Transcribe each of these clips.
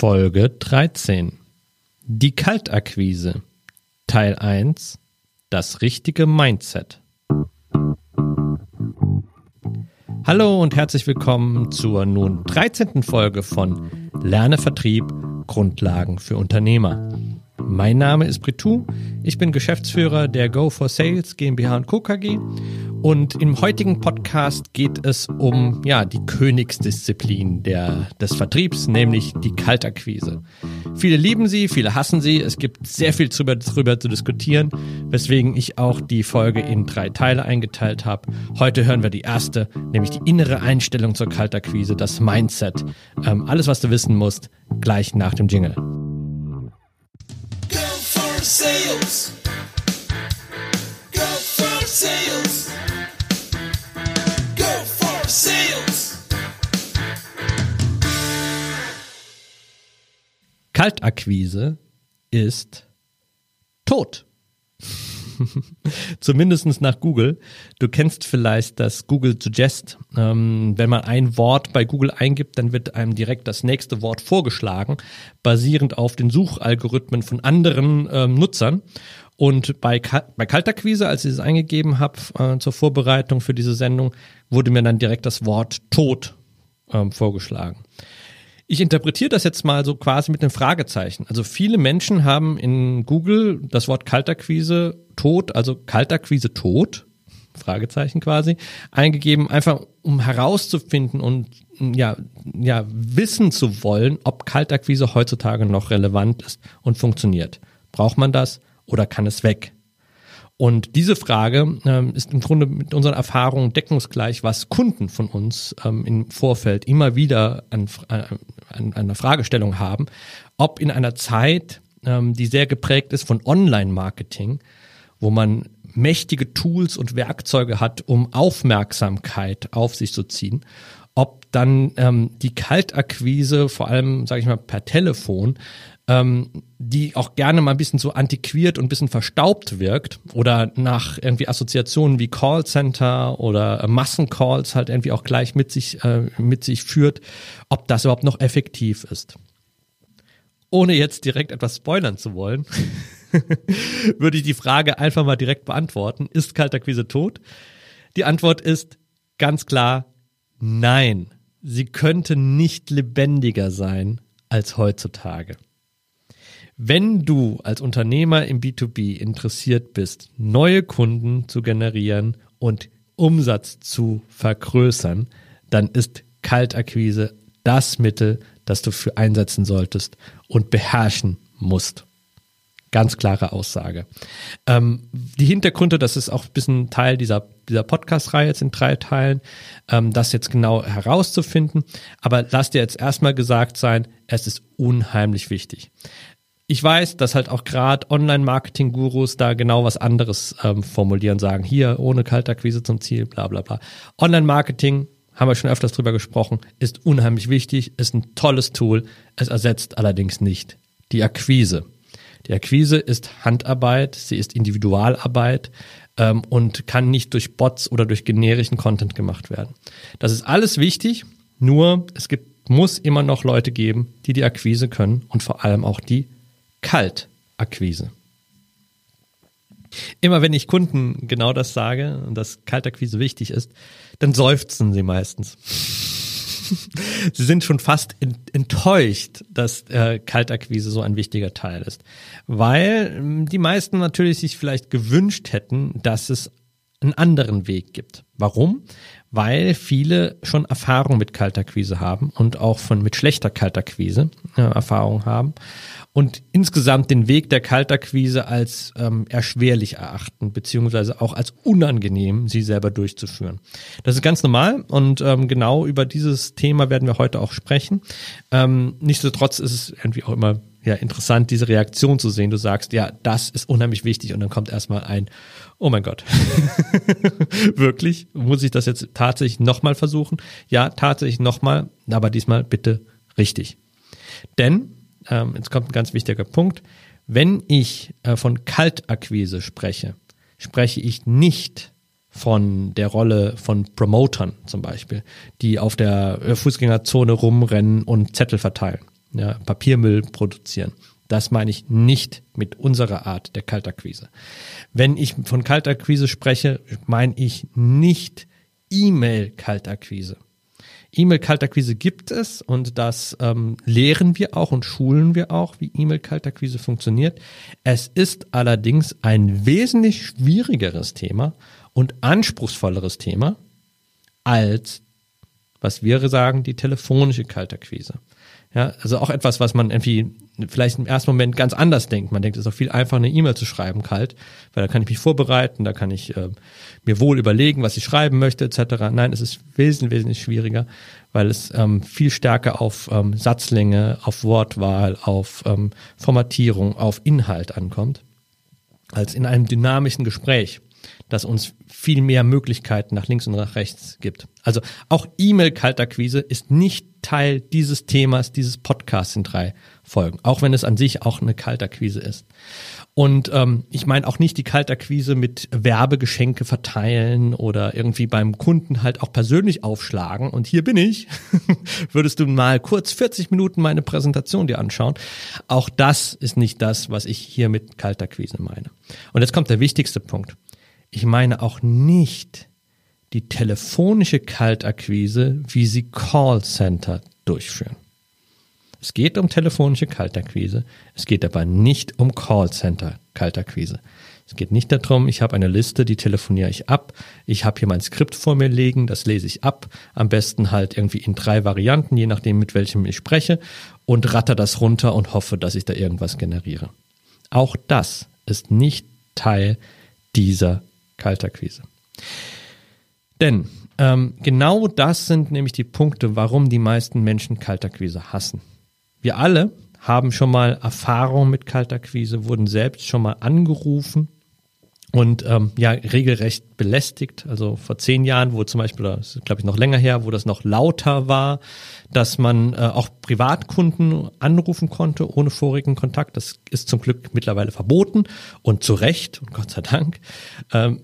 Folge 13. Die Kaltakquise. Teil 1. Das richtige Mindset. Hallo und herzlich willkommen zur nun 13. Folge von Lerne Vertrieb Grundlagen für Unternehmer. Mein Name ist Britou, ich bin Geschäftsführer der Go for Sales GmbH Co. KG und im heutigen Podcast geht es um ja, die Königsdisziplin der, des Vertriebs, nämlich die Kaltakquise. Viele lieben sie, viele hassen sie, es gibt sehr viel darüber, darüber zu diskutieren, weswegen ich auch die Folge in drei Teile eingeteilt habe. Heute hören wir die erste, nämlich die innere Einstellung zur Kaltakquise, das Mindset. Ähm, alles, was du wissen musst, gleich nach dem Jingle Go for sales. Go for sales. Kaltakquise ist tot. Zumindest nach Google. Du kennst vielleicht das Google Suggest. Ähm, wenn man ein Wort bei Google eingibt, dann wird einem direkt das nächste Wort vorgeschlagen, basierend auf den Suchalgorithmen von anderen ähm, Nutzern. Und bei, bei Kalterquise, als ich es eingegeben habe äh, zur Vorbereitung für diese Sendung, wurde mir dann direkt das Wort tot ähm, vorgeschlagen. Ich interpretiere das jetzt mal so quasi mit einem Fragezeichen. Also viele Menschen haben in Google das Wort Kaltakquise tot, also Kaltakquise tot, Fragezeichen quasi, eingegeben, einfach um herauszufinden und ja, ja, wissen zu wollen, ob Kaltakquise heutzutage noch relevant ist und funktioniert. Braucht man das oder kann es weg? Und diese Frage ähm, ist im Grunde mit unseren Erfahrungen deckungsgleich, was Kunden von uns ähm, im Vorfeld immer wieder an, an, an einer Fragestellung haben, ob in einer Zeit, ähm, die sehr geprägt ist von Online-Marketing, wo man mächtige Tools und Werkzeuge hat, um Aufmerksamkeit auf sich zu ziehen, ob dann ähm, die Kaltakquise, vor allem, sage ich mal, per Telefon, ähm, die auch gerne mal ein bisschen so antiquiert und ein bisschen verstaubt wirkt oder nach irgendwie Assoziationen wie Callcenter oder äh, Massencalls halt irgendwie auch gleich mit sich, äh, mit sich führt, ob das überhaupt noch effektiv ist. Ohne jetzt direkt etwas spoilern zu wollen, würde ich die Frage einfach mal direkt beantworten. Ist Kaltakquise tot? Die Antwort ist ganz klar nein. Sie könnte nicht lebendiger sein als heutzutage. Wenn du als Unternehmer im B2B interessiert bist, neue Kunden zu generieren und Umsatz zu vergrößern, dann ist Kaltakquise das Mittel, das du für einsetzen solltest und beherrschen musst. Ganz klare Aussage. Ähm, die Hintergründe, das ist auch ein bisschen Teil dieser, dieser Podcast-Reihe jetzt in drei Teilen, ähm, das jetzt genau herauszufinden. Aber lass dir jetzt erstmal gesagt sein, es ist unheimlich wichtig ich weiß, dass halt auch gerade Online-Marketing-Gurus da genau was anderes ähm, formulieren, sagen, hier ohne Kaltakquise zum Ziel, bla bla bla. Online-Marketing, haben wir schon öfters drüber gesprochen, ist unheimlich wichtig, ist ein tolles Tool, es ersetzt allerdings nicht die Akquise. Die Akquise ist Handarbeit, sie ist Individualarbeit ähm, und kann nicht durch Bots oder durch generischen Content gemacht werden. Das ist alles wichtig, nur es gibt, muss immer noch Leute geben, die die Akquise können und vor allem auch die Kaltakquise. Immer wenn ich Kunden genau das sage dass Kaltakquise wichtig ist, dann seufzen sie meistens. sie sind schon fast enttäuscht, dass äh, Kaltakquise so ein wichtiger Teil ist. Weil ähm, die meisten natürlich sich vielleicht gewünscht hätten, dass es einen anderen Weg gibt. Warum? Weil viele schon Erfahrung mit Kaltakquise haben und auch von mit schlechter Kaltakquise äh, Erfahrung haben und insgesamt den Weg der Kaltakquise als ähm, erschwerlich erachten, beziehungsweise auch als unangenehm, sie selber durchzuführen. Das ist ganz normal und ähm, genau über dieses Thema werden wir heute auch sprechen. Ähm, nichtsdestotrotz ist es irgendwie auch immer ja, interessant, diese Reaktion zu sehen. Du sagst, ja, das ist unheimlich wichtig und dann kommt erstmal ein, oh mein Gott, wirklich? Muss ich das jetzt tatsächlich nochmal versuchen? Ja, tatsächlich nochmal, aber diesmal bitte richtig. Denn ähm, jetzt kommt ein ganz wichtiger Punkt, wenn ich äh, von Kaltakquise spreche, spreche ich nicht von der Rolle von Promotern zum Beispiel, die auf der äh, Fußgängerzone rumrennen und Zettel verteilen. ja, Papiermüll produzieren. Das meine ich nicht mit unserer Art der Kaltakquise. Wenn ich von Kaltakquise spreche, meine ich nicht E-Mail-Kaltakquise. E-Mail-Kaltakquise gibt es und das ähm, lehren wir auch und schulen wir auch, wie E-Mail-Kaltakquise funktioniert. Es ist allerdings ein wesentlich schwierigeres Thema und anspruchsvolleres Thema als, was wir sagen, die telefonische Kaltakquise. Ja, also auch etwas, was man irgendwie vielleicht im ersten Moment ganz anders denkt. Man denkt, es ist auch viel einfacher, eine E-Mail zu schreiben, kalt, weil da kann ich mich vorbereiten, da kann ich äh, mir wohl überlegen, was ich schreiben möchte, etc. Nein, es ist wesentlich, wesentlich schwieriger, weil es ähm, viel stärker auf ähm, Satzlänge, auf Wortwahl, auf ähm, Formatierung, auf Inhalt ankommt, als in einem dynamischen Gespräch das uns viel mehr Möglichkeiten nach links und nach rechts gibt. Also auch E-Mail-Kaltakquise ist nicht Teil dieses Themas, dieses Podcasts in drei Folgen, auch wenn es an sich auch eine Kaltakquise ist. Und ähm, ich meine auch nicht die Kaltakquise mit Werbegeschenke verteilen oder irgendwie beim Kunden halt auch persönlich aufschlagen. Und hier bin ich. Würdest du mal kurz 40 Minuten meine Präsentation dir anschauen? Auch das ist nicht das, was ich hier mit Kaltakquise meine. Und jetzt kommt der wichtigste Punkt. Ich meine auch nicht die telefonische Kaltakquise, wie sie Callcenter durchführen. Es geht um telefonische Kaltakquise, es geht aber nicht um Callcenter Kaltakquise. Es geht nicht darum, ich habe eine Liste, die telefoniere ich ab. Ich habe hier mein Skript vor mir liegen, das lese ich ab. Am besten halt irgendwie in drei Varianten, je nachdem, mit welchem ich spreche, und ratter das runter und hoffe, dass ich da irgendwas generiere. Auch das ist nicht Teil dieser Kaltakquise. Denn ähm, genau das sind nämlich die Punkte, warum die meisten Menschen Kaltakquise hassen. Wir alle haben schon mal Erfahrung mit Kaltakquise, wurden selbst schon mal angerufen und ähm, ja regelrecht belästigt. Also vor zehn Jahren, wo zum Beispiel, das ist glaube ich noch länger her, wo das noch lauter war, dass man äh, auch Privatkunden anrufen konnte ohne vorigen Kontakt. Das ist zum Glück mittlerweile verboten und zu Recht und Gott sei Dank. Ähm,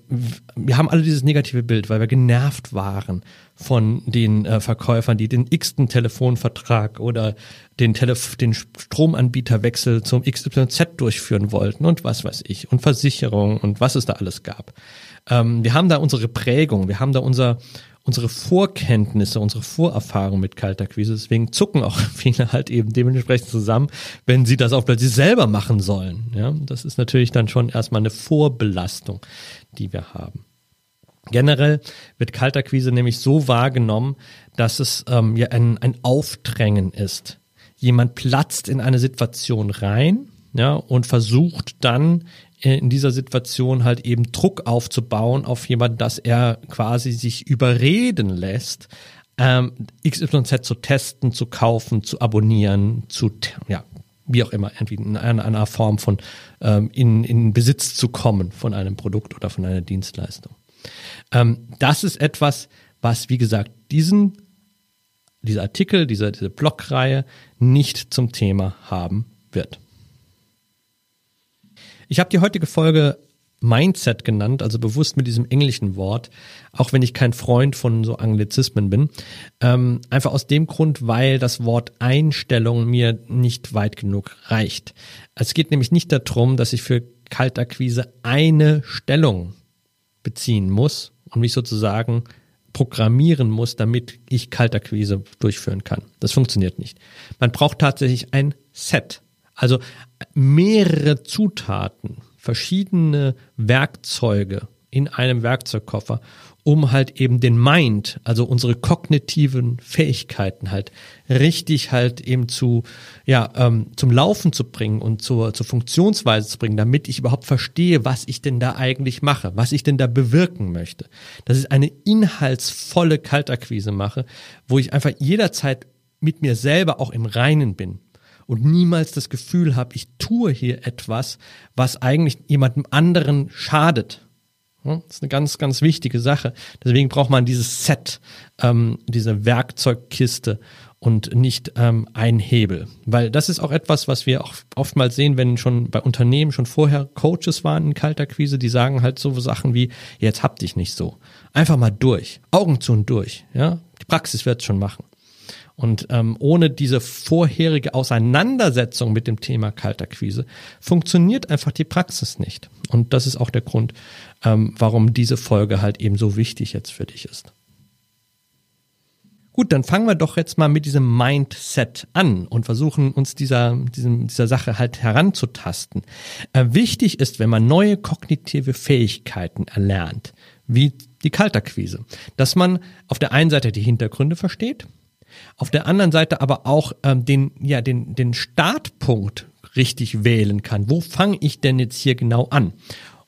wir haben alle dieses negative Bild, weil wir genervt waren von den äh, Verkäufern, die den x-ten Telefonvertrag oder den, Telef den Stromanbieterwechsel zum XYZ durchführen wollten und was weiß ich und Versicherung und was es da alles gab. Ähm, wir haben da unsere Prägung, wir haben da unser unsere Vorkenntnisse, unsere Vorerfahrung mit Kaltakquise. Deswegen zucken auch viele halt eben dementsprechend zusammen, wenn sie das auch plötzlich selber machen sollen. Ja, das ist natürlich dann schon erstmal eine Vorbelastung, die wir haben. Generell wird Kaltakquise nämlich so wahrgenommen, dass es ähm, ja ein, ein Aufdrängen ist. Jemand platzt in eine Situation rein, ja, und versucht dann in dieser Situation halt eben Druck aufzubauen auf jemanden, dass er quasi sich überreden lässt, ähm, XYZ zu testen, zu kaufen, zu abonnieren, zu, ja, wie auch immer, irgendwie in einer, einer Form von ähm, in, in Besitz zu kommen von einem Produkt oder von einer Dienstleistung. Ähm, das ist etwas, was, wie gesagt, diesen, dieser Artikel, diese, diese Blogreihe nicht zum Thema haben wird. Ich habe die heutige Folge Mindset genannt, also bewusst mit diesem englischen Wort, auch wenn ich kein Freund von so Anglizismen bin. Ähm, einfach aus dem Grund, weil das Wort Einstellung mir nicht weit genug reicht. Es geht nämlich nicht darum, dass ich für Kaltakquise eine Stellung beziehen muss und mich sozusagen programmieren muss, damit ich Kaltakquise durchführen kann. Das funktioniert nicht. Man braucht tatsächlich ein Set. Also mehrere Zutaten, verschiedene Werkzeuge in einem Werkzeugkoffer, um halt eben den Mind, also unsere kognitiven Fähigkeiten halt richtig halt eben zu, ja, ähm, zum Laufen zu bringen und zur, zur Funktionsweise zu bringen, damit ich überhaupt verstehe, was ich denn da eigentlich mache, was ich denn da bewirken möchte. Dass ich eine inhaltsvolle Kaltakquise mache, wo ich einfach jederzeit mit mir selber auch im Reinen bin und niemals das Gefühl habe, ich tue hier etwas, was eigentlich jemandem anderen schadet. Das ist eine ganz, ganz wichtige Sache. Deswegen braucht man dieses Set, ähm, diese Werkzeugkiste und nicht ähm, ein Hebel. Weil das ist auch etwas, was wir auch oftmals sehen, wenn schon bei Unternehmen schon vorher Coaches waren in kalter Quise, die sagen halt so Sachen wie, jetzt hab dich nicht so. Einfach mal durch. Augen zu und durch. Ja? Die Praxis wird es schon machen. Und ähm, ohne diese vorherige Auseinandersetzung mit dem Thema Kaltakquise funktioniert einfach die Praxis nicht. Und das ist auch der Grund, ähm, warum diese Folge halt eben so wichtig jetzt für dich ist. Gut, dann fangen wir doch jetzt mal mit diesem Mindset an und versuchen uns dieser, diesem, dieser Sache halt heranzutasten. Äh, wichtig ist, wenn man neue kognitive Fähigkeiten erlernt, wie die Kaltakquise, dass man auf der einen Seite die Hintergründe versteht, auf der anderen Seite aber auch ähm, den, ja, den, den Startpunkt richtig wählen kann. Wo fange ich denn jetzt hier genau an?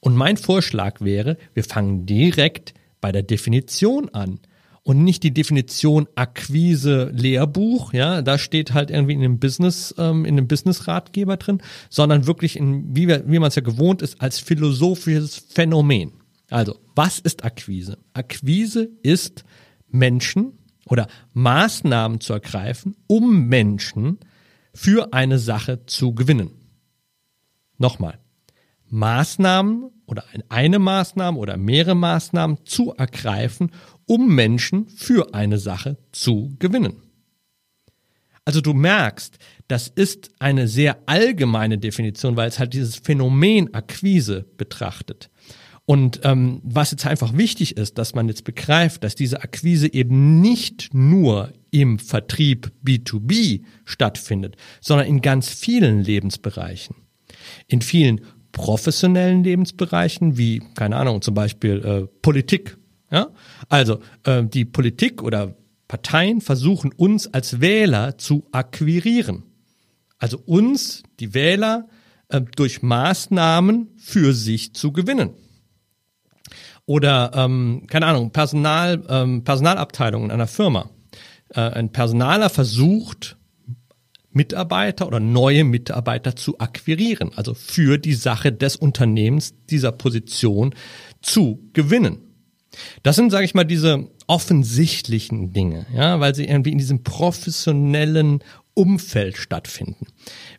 Und mein Vorschlag wäre, wir fangen direkt bei der Definition an und nicht die Definition Akquise Lehrbuch, ja, da steht halt irgendwie in dem Business, ähm, in dem Business Ratgeber drin, sondern wirklich in, wie, wir, wie man es ja gewohnt ist, als philosophisches Phänomen. Also, was ist Akquise? Akquise ist Menschen oder Maßnahmen zu ergreifen, um Menschen für eine Sache zu gewinnen. Nochmal. Maßnahmen oder eine Maßnahme oder mehrere Maßnahmen zu ergreifen, um Menschen für eine Sache zu gewinnen. Also du merkst, das ist eine sehr allgemeine Definition, weil es halt dieses Phänomen Akquise betrachtet. Und ähm, was jetzt einfach wichtig ist, dass man jetzt begreift, dass diese Akquise eben nicht nur im Vertrieb B2B stattfindet, sondern in ganz vielen Lebensbereichen. In vielen professionellen Lebensbereichen, wie, keine Ahnung, zum Beispiel äh, Politik ja? Also äh, die Politik oder Parteien versuchen uns als Wähler zu akquirieren. Also uns, die Wähler, äh, durch Maßnahmen für sich zu gewinnen. Oder, ähm, keine Ahnung, Personal, ähm, Personalabteilung in einer Firma. Äh, ein Personaler versucht, Mitarbeiter oder neue Mitarbeiter zu akquirieren, also für die Sache des Unternehmens dieser Position zu gewinnen. Das sind, sage ich mal, diese offensichtlichen Dinge, ja, weil sie irgendwie in diesem professionellen Umfeld stattfinden.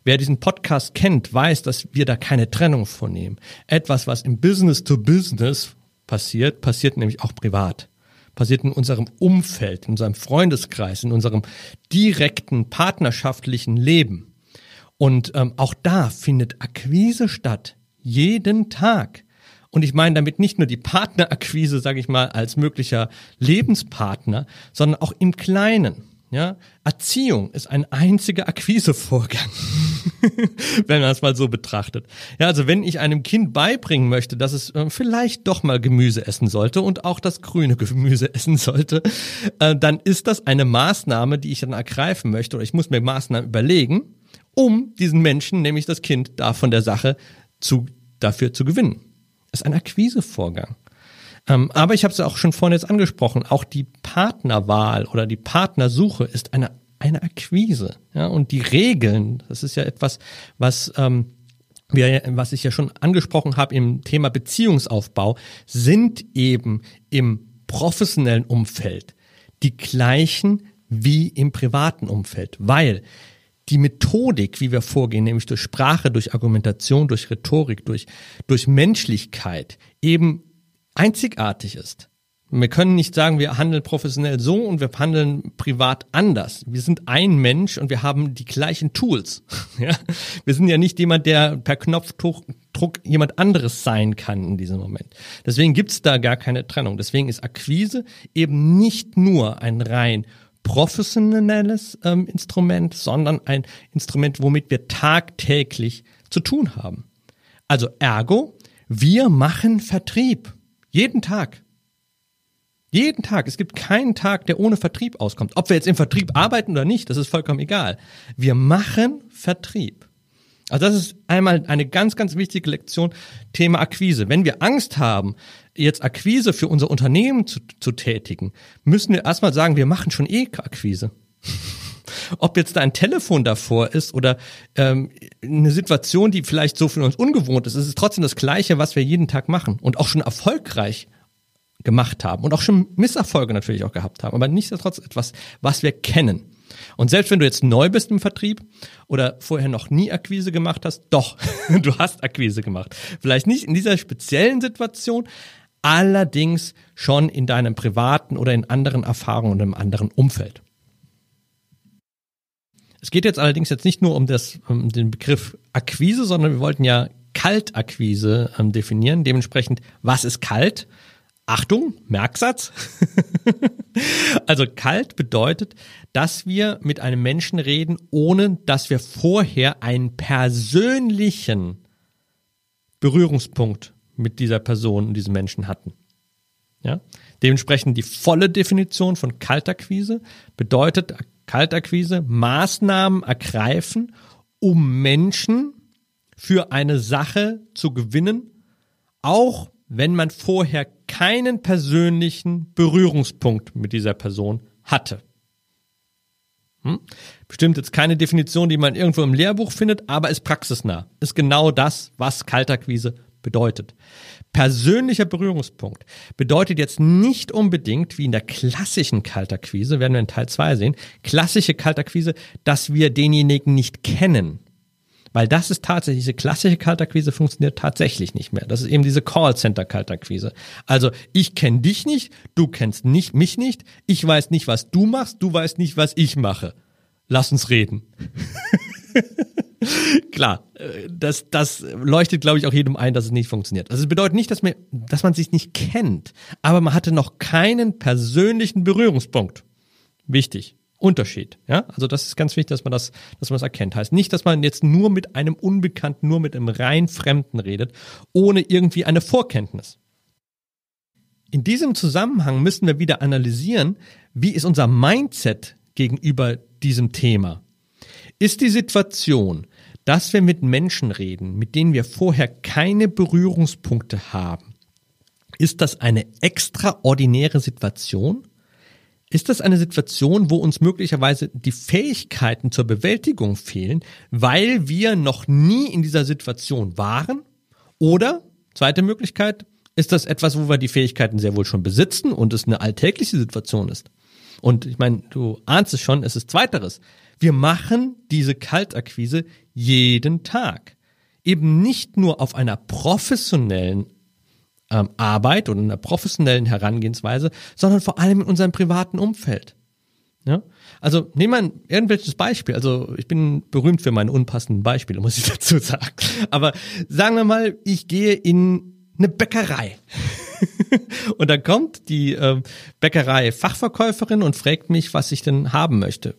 Wer diesen Podcast kennt, weiß, dass wir da keine Trennung vornehmen. Etwas, was im Business to Business passiert, passiert nämlich auch privat. Passiert in unserem Umfeld, in unserem Freundeskreis, in unserem direkten partnerschaftlichen Leben. Und ähm, auch da findet Akquise statt. Jeden Tag. Und ich meine damit nicht nur die Partnerakquise, sage ich mal, als möglicher Lebenspartner, sondern auch im Kleinen. Ja, Erziehung ist ein einziger Akquisevorgang, wenn man es mal so betrachtet. Ja, also wenn ich einem Kind beibringen möchte, dass es äh, vielleicht doch mal Gemüse essen sollte und auch das grüne Gemüse essen sollte, äh, dann ist das eine Maßnahme, die ich dann ergreifen möchte oder ich muss mir Maßnahmen überlegen, um diesen Menschen, nämlich das Kind, da von der Sache zu, dafür zu gewinnen ist ein Akquisevorgang. Ähm, aber ich habe es auch schon vorhin jetzt angesprochen, auch die Partnerwahl oder die Partnersuche ist eine, eine Akquise. Ja? Und die Regeln, das ist ja etwas, was, ähm, wir, was ich ja schon angesprochen habe im Thema Beziehungsaufbau, sind eben im professionellen Umfeld die gleichen wie im privaten Umfeld, weil die Methodik, wie wir vorgehen, nämlich durch Sprache, durch Argumentation, durch Rhetorik, durch, durch Menschlichkeit, eben einzigartig ist. Wir können nicht sagen, wir handeln professionell so und wir handeln privat anders. Wir sind ein Mensch und wir haben die gleichen Tools. Ja? Wir sind ja nicht jemand, der per Knopfdruck jemand anderes sein kann in diesem Moment. Deswegen gibt's da gar keine Trennung. Deswegen ist Akquise eben nicht nur ein rein professionelles ähm, Instrument, sondern ein Instrument, womit wir tagtäglich zu tun haben. Also ergo, wir machen Vertrieb. Jeden Tag. Jeden Tag. Es gibt keinen Tag, der ohne Vertrieb auskommt. Ob wir jetzt im Vertrieb arbeiten oder nicht, das ist vollkommen egal. Wir machen Vertrieb. Also das ist einmal eine ganz, ganz wichtige Lektion, Thema Akquise. Wenn wir Angst haben, jetzt Akquise für unser Unternehmen zu, zu tätigen, müssen wir erstmal sagen, wir machen schon eh Akquise. Ob jetzt da ein Telefon davor ist oder ähm, eine Situation, die vielleicht so für uns ungewohnt ist, es ist trotzdem das Gleiche, was wir jeden Tag machen und auch schon erfolgreich gemacht haben und auch schon Misserfolge natürlich auch gehabt haben, aber nichtsdestotrotz etwas, was wir kennen. Und selbst wenn du jetzt neu bist im Vertrieb oder vorher noch nie Akquise gemacht hast, doch, du hast Akquise gemacht. Vielleicht nicht in dieser speziellen Situation, allerdings schon in deinem privaten oder in anderen Erfahrungen und im anderen Umfeld. Es geht jetzt allerdings jetzt nicht nur um, das, um den Begriff Akquise, sondern wir wollten ja Kaltakquise ähm, definieren. Dementsprechend, was ist kalt? Achtung, Merksatz. also kalt bedeutet, dass wir mit einem Menschen reden, ohne dass wir vorher einen persönlichen Berührungspunkt mit dieser Person und diesem Menschen hatten. Ja? Dementsprechend die volle Definition von Kaltakquise bedeutet Kaltakquise Maßnahmen ergreifen, um Menschen für eine Sache zu gewinnen, auch wenn man vorher keinen persönlichen Berührungspunkt mit dieser Person hatte. Hm? Bestimmt jetzt keine Definition, die man irgendwo im Lehrbuch findet, aber ist praxisnah. Ist genau das, was Kaltakquise bedeutet. Persönlicher Berührungspunkt bedeutet jetzt nicht unbedingt, wie in der klassischen Kaltakquise, werden wir in Teil 2 sehen, klassische Kaltakquise, dass wir denjenigen nicht kennen. Weil das ist tatsächlich, diese klassische Kaltakquise funktioniert tatsächlich nicht mehr. Das ist eben diese Callcenter-Kaltakquise. Also ich kenne dich nicht, du kennst nicht, mich nicht, ich weiß nicht, was du machst, du weißt nicht, was ich mache. Lass uns reden. Klar, äh, das, das leuchtet, glaube ich, auch jedem ein, dass es nicht funktioniert. Also es bedeutet nicht, dass man, dass man sich nicht kennt, aber man hatte noch keinen persönlichen Berührungspunkt. Wichtig. Unterschied. Ja, also das ist ganz wichtig, dass man das, dass man das erkennt. Heißt nicht, dass man jetzt nur mit einem Unbekannten, nur mit einem rein Fremden redet, ohne irgendwie eine Vorkenntnis. In diesem Zusammenhang müssen wir wieder analysieren, wie ist unser Mindset gegenüber diesem Thema. Ist die Situation, dass wir mit Menschen reden, mit denen wir vorher keine Berührungspunkte haben, ist das eine extraordinäre Situation? Ist das eine Situation, wo uns möglicherweise die Fähigkeiten zur Bewältigung fehlen, weil wir noch nie in dieser Situation waren? Oder, zweite Möglichkeit, ist das etwas, wo wir die Fähigkeiten sehr wohl schon besitzen und es eine alltägliche Situation ist? Und ich meine, du ahnst es schon, es ist zweiteres. Wir machen diese Kaltakquise jeden Tag. Eben nicht nur auf einer professionellen ähm, Arbeit oder einer professionellen Herangehensweise, sondern vor allem in unserem privaten Umfeld. Ja? Also nehmen wir ein irgendwelches Beispiel. Also ich bin berühmt für meine unpassenden Beispiele, muss ich dazu sagen. Aber sagen wir mal, ich gehe in eine Bäckerei. und dann kommt die äh, Bäckerei-Fachverkäuferin und fragt mich, was ich denn haben möchte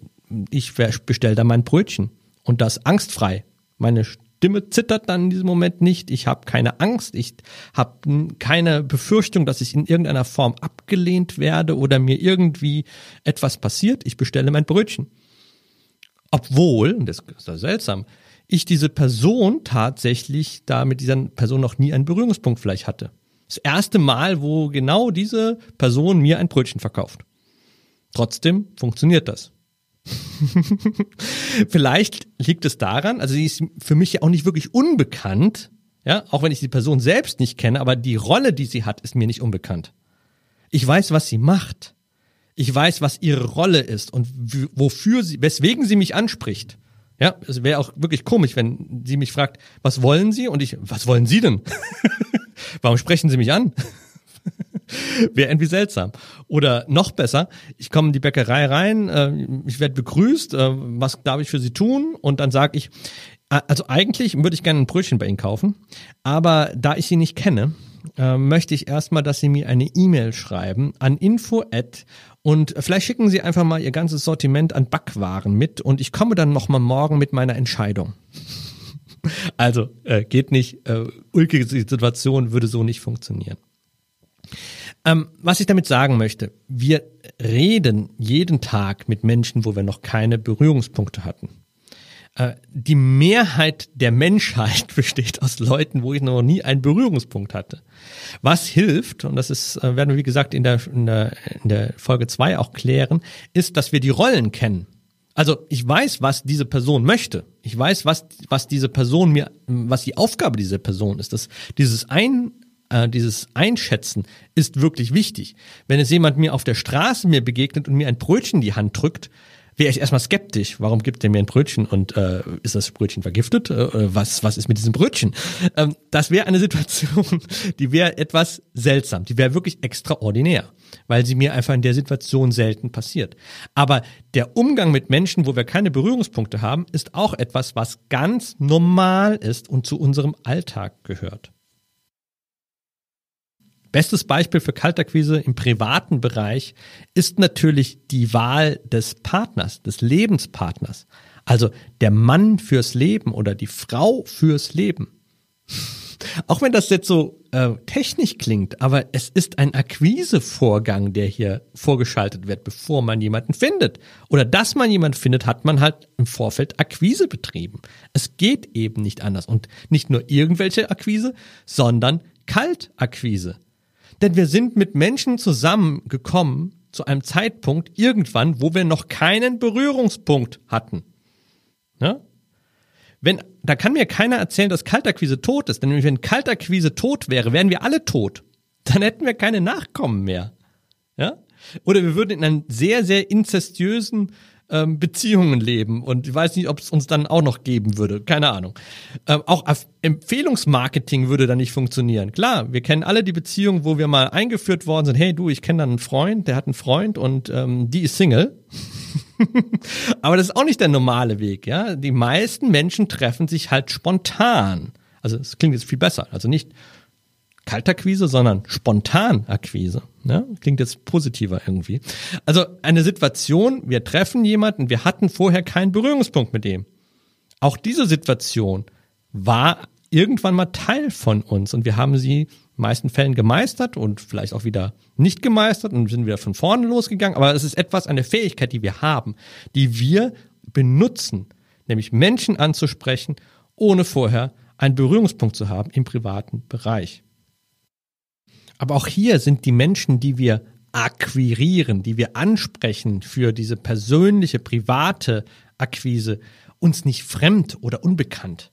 ich bestelle da mein Brötchen und das angstfrei. Meine Stimme zittert dann in diesem Moment nicht. Ich habe keine Angst. Ich habe keine Befürchtung, dass ich in irgendeiner Form abgelehnt werde oder mir irgendwie etwas passiert. Ich bestelle mein Brötchen. Obwohl, und das ist ja seltsam, ich diese Person tatsächlich da mit dieser Person noch nie einen Berührungspunkt vielleicht hatte. Das erste Mal, wo genau diese Person mir ein Brötchen verkauft. Trotzdem funktioniert das. Vielleicht liegt es daran, also sie ist für mich ja auch nicht wirklich unbekannt, ja, auch wenn ich die Person selbst nicht kenne, aber die Rolle, die sie hat, ist mir nicht unbekannt. Ich weiß, was sie macht. Ich weiß, was ihre Rolle ist und wofür sie, weswegen sie mich anspricht. Ja, es wäre auch wirklich komisch, wenn sie mich fragt, was wollen Sie? Und ich, was wollen Sie denn? Warum sprechen Sie mich an? Wäre irgendwie seltsam. Oder noch besser, ich komme in die Bäckerei rein, äh, ich werde begrüßt, äh, was darf ich für Sie tun? Und dann sage ich, also eigentlich würde ich gerne ein Brötchen bei Ihnen kaufen, aber da ich Sie nicht kenne, äh, möchte ich erstmal, dass Sie mir eine E-Mail schreiben an info@ und vielleicht schicken Sie einfach mal Ihr ganzes Sortiment an Backwaren mit und ich komme dann nochmal morgen mit meiner Entscheidung. Also äh, geht nicht, äh, ulkige Situation würde so nicht funktionieren. Ähm, was ich damit sagen möchte, wir reden jeden Tag mit Menschen, wo wir noch keine Berührungspunkte hatten. Äh, die Mehrheit der Menschheit besteht aus Leuten, wo ich noch nie einen Berührungspunkt hatte. Was hilft, und das ist, äh, werden wir wie gesagt in der, in der, in der Folge zwei auch klären, ist, dass wir die Rollen kennen. Also ich weiß, was diese Person möchte. Ich weiß, was, was diese Person mir, was die Aufgabe dieser Person ist. Das, dieses ein, äh, dieses Einschätzen ist wirklich wichtig. Wenn es jemand mir auf der Straße mir begegnet und mir ein Brötchen in die Hand drückt, wäre ich erstmal skeptisch. Warum gibt der mir ein Brötchen und äh, ist das Brötchen vergiftet? Äh, was, was ist mit diesem Brötchen? Ähm, das wäre eine Situation, die wäre etwas seltsam. Die wäre wirklich extraordinär, weil sie mir einfach in der Situation selten passiert. Aber der Umgang mit Menschen, wo wir keine Berührungspunkte haben, ist auch etwas, was ganz normal ist und zu unserem Alltag gehört. Bestes Beispiel für Kaltakquise im privaten Bereich ist natürlich die Wahl des Partners, des Lebenspartners. Also der Mann fürs Leben oder die Frau fürs Leben. Auch wenn das jetzt so äh, technisch klingt, aber es ist ein Akquisevorgang, der hier vorgeschaltet wird, bevor man jemanden findet. Oder dass man jemanden findet, hat man halt im Vorfeld Akquise betrieben. Es geht eben nicht anders. Und nicht nur irgendwelche Akquise, sondern Kaltakquise. Denn wir sind mit Menschen zusammengekommen zu einem Zeitpunkt irgendwann, wo wir noch keinen Berührungspunkt hatten. Ja? Wenn, da kann mir keiner erzählen, dass Kaltakquise tot ist. Denn wenn Kaltakquise tot wäre, wären wir alle tot. Dann hätten wir keine Nachkommen mehr. Ja? Oder wir würden in einem sehr, sehr inzestiösen ähm, Beziehungen leben. Und ich weiß nicht, ob es uns dann auch noch geben würde. Keine Ahnung. Ähm, auch Empfehlungsmarketing würde dann nicht funktionieren. Klar, wir kennen alle die Beziehungen, wo wir mal eingeführt worden sind. Hey, du, ich kenne da einen Freund, der hat einen Freund und ähm, die ist Single. Aber das ist auch nicht der normale Weg, ja. Die meisten Menschen treffen sich halt spontan. Also es klingt jetzt viel besser. Also nicht Kaltakquise, sondern Spontanakquise. Ja, klingt jetzt positiver irgendwie. Also eine Situation, wir treffen jemanden, wir hatten vorher keinen Berührungspunkt mit dem. Auch diese Situation war irgendwann mal Teil von uns und wir haben sie in meisten Fällen gemeistert und vielleicht auch wieder nicht gemeistert und sind wieder von vorne losgegangen. Aber es ist etwas, eine Fähigkeit, die wir haben, die wir benutzen, nämlich Menschen anzusprechen, ohne vorher einen Berührungspunkt zu haben im privaten Bereich. Aber auch hier sind die Menschen, die wir akquirieren, die wir ansprechen für diese persönliche, private Akquise, uns nicht fremd oder unbekannt.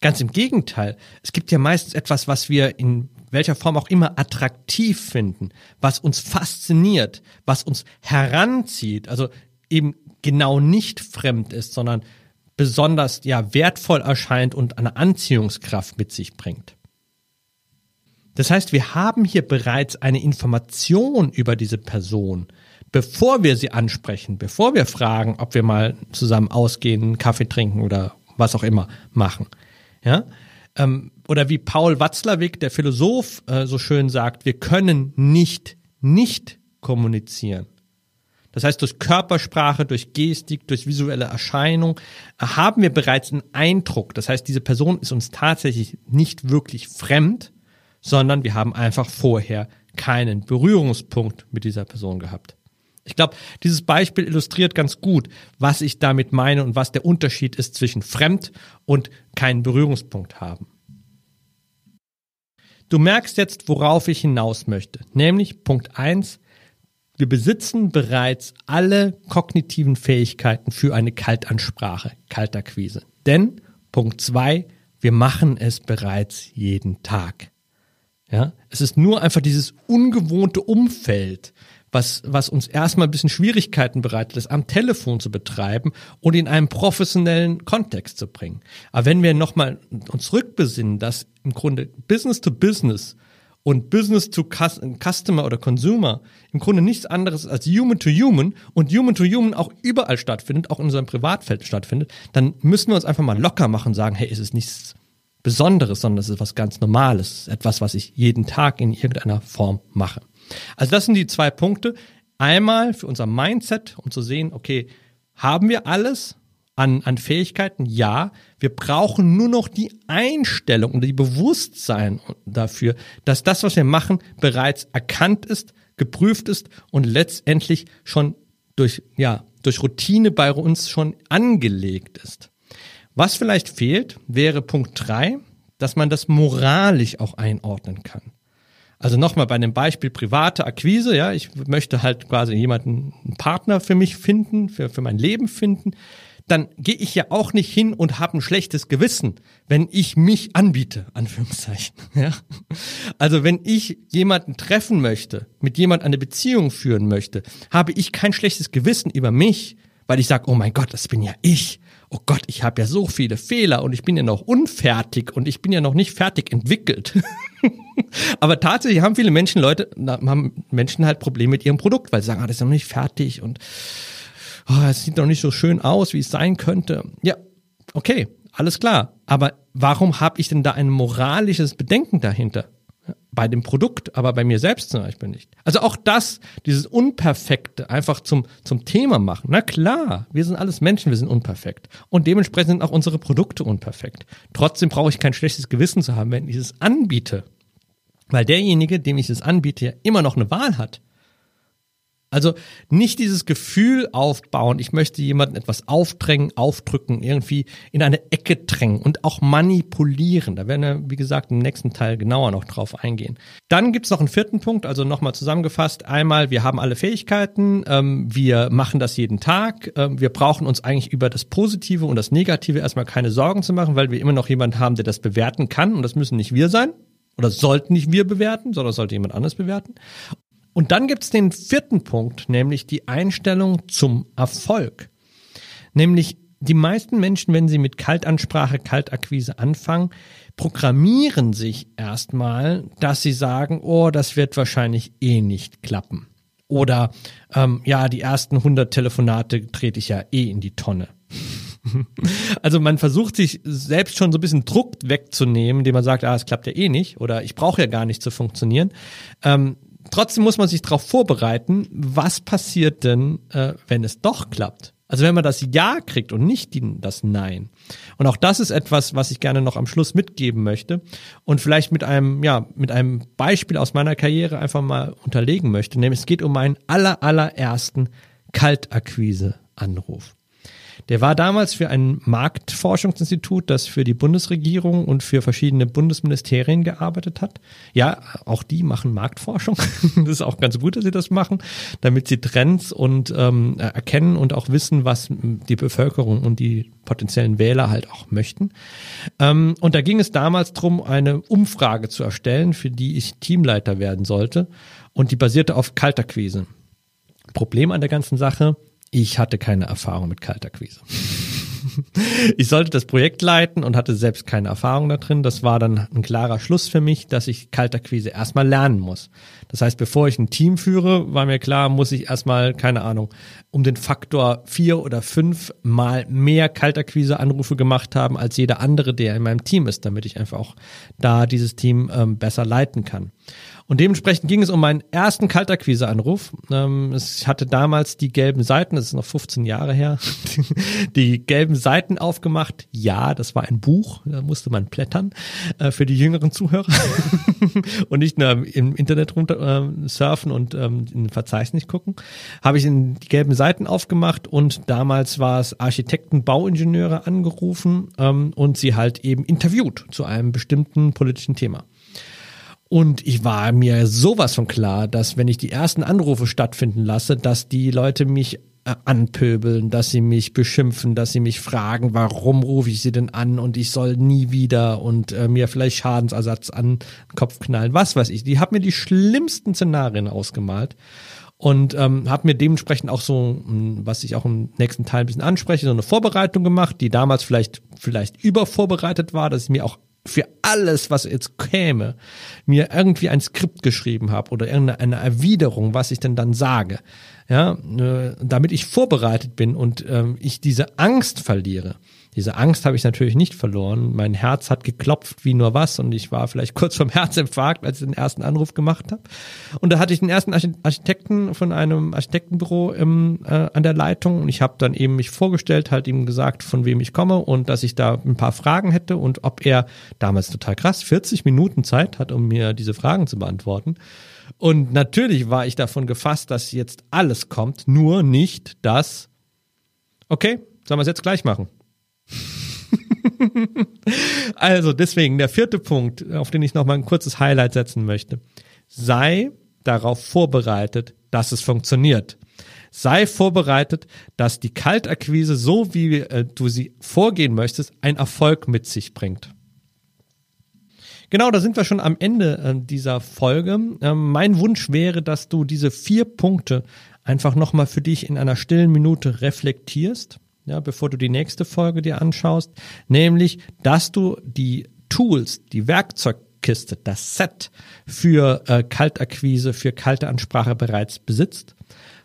Ganz im Gegenteil, es gibt ja meistens etwas, was wir in welcher Form auch immer attraktiv finden, was uns fasziniert, was uns heranzieht, also eben genau nicht fremd ist, sondern besonders ja wertvoll erscheint und eine Anziehungskraft mit sich bringt. Das heißt, wir haben hier bereits eine Information über diese Person, bevor wir sie ansprechen, bevor wir fragen, ob wir mal zusammen ausgehen, Kaffee trinken oder was auch immer machen. Ja? Ähm, oder wie Paul Watzlawick, der Philosoph, äh, so schön sagt, wir können nicht nicht kommunizieren. Das heißt, durch Körpersprache, durch Gestik, durch visuelle Erscheinung äh, haben wir bereits einen Eindruck. Das heißt, diese Person ist uns tatsächlich nicht wirklich fremd, sondern wir haben einfach vorher keinen Berührungspunkt mit dieser Person gehabt. Ich glaube, dieses Beispiel illustriert ganz gut, was ich damit meine und was der Unterschied ist zwischen fremd und keinen Berührungspunkt haben. Du merkst jetzt, worauf ich hinaus möchte, nämlich Punkt eins: wir besitzen bereits alle kognitiven Fähigkeiten für eine Kaltansprache, Kaltakquise. Denn Punkt zwei: wir machen es bereits jeden Tag. Ja, es ist nur einfach dieses ungewohnte Umfeld, was, was uns erstmal ein bisschen Schwierigkeiten bereitet, das am Telefon zu betreiben und in einen professionellen Kontext zu bringen. Aber wenn wir nochmal uns rückbesinnen, dass im Grunde Business to Business und Business to Customer oder Consumer im Grunde nichts anderes als Human to Human und Human to Human auch überall stattfindet, auch in unserem Privatfeld stattfindet, dann müssen wir uns einfach mal locker machen und sagen, hey, es ist nichts Besonderes, sondern es ist was ganz Normales, etwas, was ich jeden Tag in irgendeiner Form mache. Also das sind die zwei Punkte. Einmal für unser Mindset, um zu sehen, okay, haben wir alles an, an Fähigkeiten? Ja. Wir brauchen nur noch die Einstellung und die Bewusstsein dafür, dass das, was wir machen, bereits erkannt ist, geprüft ist und letztendlich schon durch, ja, durch Routine bei uns schon angelegt ist. Was vielleicht fehlt, wäre Punkt drei, dass man das moralisch auch einordnen kann. Also nochmal bei dem Beispiel private Akquise, ja, ich möchte halt quasi jemanden, einen Partner für mich finden, für, für mein Leben finden, dann gehe ich ja auch nicht hin und habe ein schlechtes Gewissen, wenn ich mich anbiete, Anführungszeichen. Ja? Also wenn ich jemanden treffen möchte, mit jemand eine Beziehung führen möchte, habe ich kein schlechtes Gewissen über mich, weil ich sage, oh mein Gott, das bin ja ich. Oh Gott, ich habe ja so viele Fehler und ich bin ja noch unfertig und ich bin ja noch nicht fertig entwickelt. Aber tatsächlich haben viele Menschen, Leute, haben Menschen halt Probleme mit ihrem Produkt, weil sie sagen, ah, das ist noch nicht fertig und oh, es sieht noch nicht so schön aus, wie es sein könnte. Ja, okay, alles klar. Aber warum habe ich denn da ein moralisches Bedenken dahinter? Bei dem Produkt, aber bei mir selbst zum Beispiel nicht. Also auch das, dieses Unperfekte einfach zum, zum Thema machen. Na klar, wir sind alles Menschen, wir sind unperfekt. Und dementsprechend sind auch unsere Produkte unperfekt. Trotzdem brauche ich kein schlechtes Gewissen zu haben, wenn ich es anbiete. Weil derjenige, dem ich es anbiete, ja immer noch eine Wahl hat. Also nicht dieses Gefühl aufbauen, ich möchte jemanden etwas aufdrängen, aufdrücken, irgendwie in eine Ecke drängen und auch manipulieren. Da werden wir, wie gesagt, im nächsten Teil genauer noch drauf eingehen. Dann gibt's noch einen vierten Punkt, also nochmal zusammengefasst. Einmal, wir haben alle Fähigkeiten, ähm, wir machen das jeden Tag, ähm, wir brauchen uns eigentlich über das Positive und das Negative erstmal keine Sorgen zu machen, weil wir immer noch jemanden haben, der das bewerten kann und das müssen nicht wir sein oder sollten nicht wir bewerten, sondern sollte jemand anderes bewerten. Und dann gibt es den vierten Punkt, nämlich die Einstellung zum Erfolg. Nämlich die meisten Menschen, wenn sie mit Kaltansprache, Kaltakquise anfangen, programmieren sich erstmal, dass sie sagen, oh, das wird wahrscheinlich eh nicht klappen. Oder ähm, ja, die ersten 100 Telefonate trete ich ja eh in die Tonne. Also man versucht sich selbst schon so ein bisschen Druck wegzunehmen, indem man sagt, ah, es klappt ja eh nicht oder ich brauche ja gar nicht zu funktionieren. Ähm, trotzdem muss man sich darauf vorbereiten, was passiert denn, äh, wenn es doch klappt. Also wenn man das Ja kriegt und nicht die, das Nein. Und auch das ist etwas, was ich gerne noch am Schluss mitgeben möchte und vielleicht mit einem, ja, mit einem Beispiel aus meiner Karriere einfach mal unterlegen möchte. Nämlich es geht um meinen aller, allerersten Kaltakquise-Anruf. Der war damals für ein Marktforschungsinstitut, das für die Bundesregierung und für verschiedene Bundesministerien gearbeitet hat. Ja, auch die machen Marktforschung. das ist auch ganz gut, dass sie das machen, damit sie Trends und ähm, erkennen und auch wissen, was die Bevölkerung und die potenziellen Wähler halt auch möchten. Ähm, und da ging es damals darum, eine Umfrage zu erstellen, für die ich Teamleiter werden sollte. Und die basierte auf Kalterquise. Problem an der ganzen Sache, ich hatte keine Erfahrung mit Kaltakquise. ich sollte das Projekt leiten und hatte selbst keine Erfahrung da drin. Das war dann ein klarer Schluss für mich, dass ich Kaltakquise erstmal lernen muss. Das heißt, bevor ich ein Team führe, war mir klar, muss ich erstmal, keine Ahnung, um den Faktor vier oder fünf mal mehr Kaltakquise-Anrufe gemacht haben als jeder andere, der in meinem Team ist, damit ich einfach auch da dieses Team ähm, besser leiten kann. Und dementsprechend ging es um meinen ersten Kaltakquise-Anruf. Ähm, ich hatte damals die gelben Seiten, das ist noch 15 Jahre her, die gelben Seiten aufgemacht. Ja, das war ein Buch, da musste man blättern äh, für die jüngeren Zuhörer und nicht nur im Internet runter äh, surfen und ähm, in den Verzeichnis gucken. Habe ich in die gelben Seiten aufgemacht und damals war es Architekten, Bauingenieure angerufen ähm, und sie halt eben interviewt zu einem bestimmten politischen Thema. Und ich war mir sowas von klar, dass wenn ich die ersten Anrufe stattfinden lasse, dass die Leute mich äh, anpöbeln, dass sie mich beschimpfen, dass sie mich fragen, warum rufe ich sie denn an und ich soll nie wieder und äh, mir vielleicht Schadensersatz an den Kopf knallen, was weiß ich. Die haben mir die schlimmsten Szenarien ausgemalt und ähm, habe mir dementsprechend auch so, was ich auch im nächsten Teil ein bisschen anspreche, so eine Vorbereitung gemacht, die damals vielleicht vielleicht übervorbereitet war, dass ich mir auch für alles, was jetzt käme, mir irgendwie ein Skript geschrieben habe oder irgendeine Erwiderung, was ich denn dann sage, ja, äh, damit ich vorbereitet bin und ähm, ich diese Angst verliere. Diese Angst habe ich natürlich nicht verloren. Mein Herz hat geklopft wie nur was und ich war vielleicht kurz vom Herzinfarkt, als ich den ersten Anruf gemacht habe. Und da hatte ich den ersten Architekten von einem Architektenbüro im, äh, an der Leitung und ich habe dann eben mich vorgestellt, halt ihm gesagt, von wem ich komme und dass ich da ein paar Fragen hätte und ob er damals total krass 40 Minuten Zeit hat, um mir diese Fragen zu beantworten. Und natürlich war ich davon gefasst, dass jetzt alles kommt, nur nicht das. Okay, sollen wir es jetzt gleich machen? also deswegen der vierte Punkt, auf den ich noch mal ein kurzes Highlight setzen möchte. Sei darauf vorbereitet, dass es funktioniert. Sei vorbereitet, dass die Kaltakquise, so wie äh, du sie vorgehen möchtest, einen Erfolg mit sich bringt. Genau, da sind wir schon am Ende äh, dieser Folge. Ähm, mein Wunsch wäre, dass du diese vier Punkte einfach nochmal für dich in einer stillen Minute reflektierst, ja, bevor du die nächste Folge dir anschaust, nämlich, dass du die Tools, die Werkzeugkiste, das Set für äh, Kaltakquise, für kalte Ansprache bereits besitzt.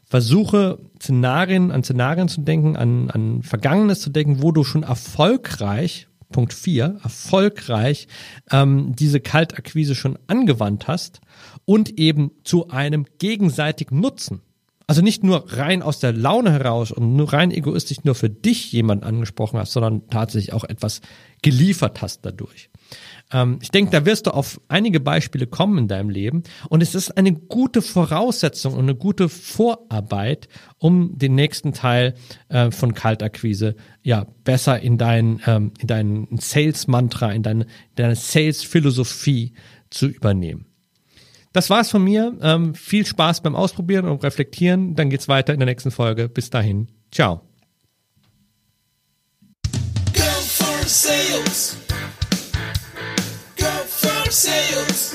Versuche Szenarien, an Szenarien zu denken, an, an Vergangenes zu denken, wo du schon erfolgreich Punkt 4, erfolgreich ähm, diese Kaltakquise schon angewandt hast und eben zu einem gegenseitigen Nutzen. Also nicht nur rein aus der Laune heraus und nur rein egoistisch nur für dich jemand angesprochen hast, sondern tatsächlich auch etwas geliefert hast dadurch. Ähm, ich denke, da wirst du auf einige Beispiele kommen in deinem Leben und es ist eine gute Voraussetzung und eine gute Vorarbeit, um den nächsten Teil äh, von Kaltakquise ja besser in dein ähm, in dein Sales Mantra, in deine, deine Sales Philosophie zu übernehmen. Das war's von mir. Ähm, viel Spaß beim Ausprobieren und Reflektieren. Dann geht's weiter in der nächsten Folge. Bis dahin. Ciao. Go for sales. Go for sales.